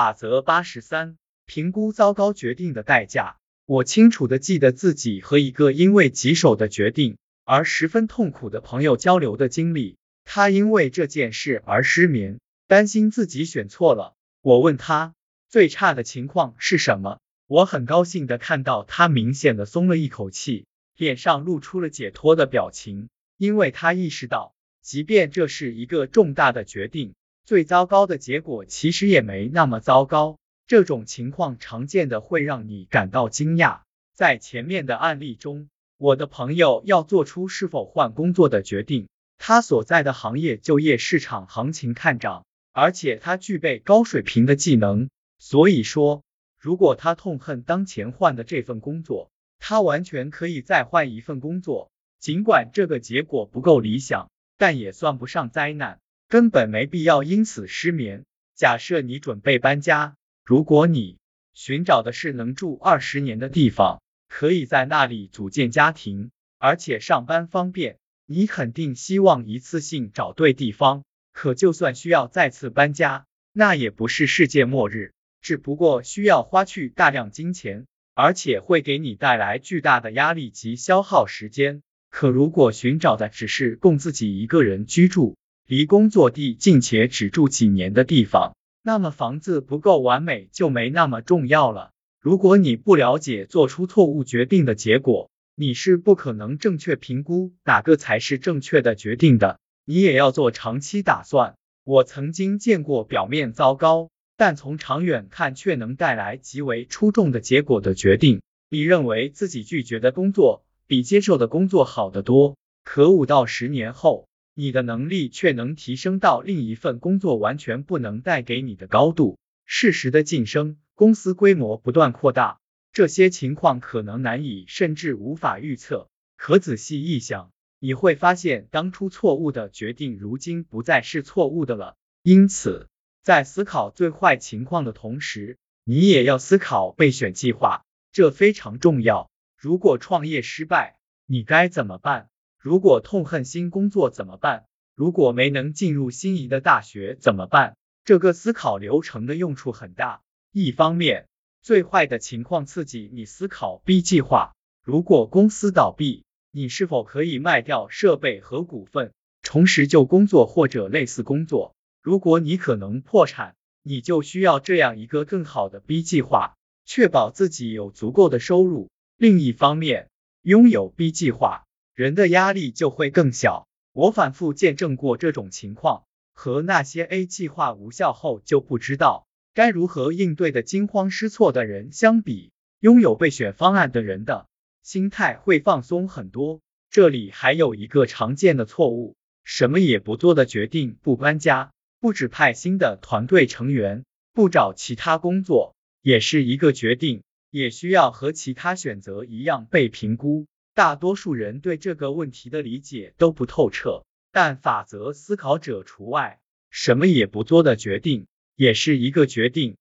法则八十三：评估糟糕决定的代价。我清楚的记得自己和一个因为棘手的决定而十分痛苦的朋友交流的经历。他因为这件事而失眠，担心自己选错了。我问他最差的情况是什么？我很高兴的看到他明显的松了一口气，脸上露出了解脱的表情，因为他意识到，即便这是一个重大的决定，最糟糕的结果其实也没那么糟糕。这种情况常见的会让你感到惊讶。在前面的案例中，我的朋友要做出是否换工作的决定。他所在的行业就业市场行情看涨，而且他具备高水平的技能，所以说，如果他痛恨当前换的这份工作，他完全可以再换一份工作。尽管这个结果不够理想，但也算不上灾难，根本没必要因此失眠。假设你准备搬家，如果你寻找的是能住二十年的地方，可以在那里组建家庭，而且上班方便。你肯定希望一次性找对地方，可就算需要再次搬家，那也不是世界末日，只不过需要花去大量金钱，而且会给你带来巨大的压力及消耗时间。可如果寻找的只是供自己一个人居住，离工作地近且只住几年的地方，那么房子不够完美就没那么重要了。如果你不了解做出错误决定的结果，你是不可能正确评估哪个才是正确的决定的，你也要做长期打算。我曾经见过表面糟糕，但从长远看却能带来极为出众的结果的决定。你认为自己拒绝的工作比接受的工作好得多，可五到十年后，你的能力却能提升到另一份工作完全不能带给你的高度。适时的晋升，公司规模不断扩大。这些情况可能难以甚至无法预测，可仔细一想，你会发现当初错误的决定如今不再是错误的了。因此，在思考最坏情况的同时，你也要思考备选计划，这非常重要。如果创业失败，你该怎么办？如果痛恨新工作怎么办？如果没能进入心仪的大学怎么办？这个思考流程的用处很大。一方面，最坏的情况刺激你思考 B 计划。如果公司倒闭，你是否可以卖掉设备和股份，重拾旧工作或者类似工作？如果你可能破产，你就需要这样一个更好的 B 计划，确保自己有足够的收入。另一方面，拥有 B 计划，人的压力就会更小。我反复见证过这种情况，和那些 A 计划无效后就不知道。该如何应对的惊慌失措的人相比，拥有备选方案的人的心态会放松很多。这里还有一个常见的错误：什么也不做的决定，不搬家，不指派新的团队成员，不找其他工作，也是一个决定，也需要和其他选择一样被评估。大多数人对这个问题的理解都不透彻，但法则思考者除外。什么也不做的决定。也是一个决定，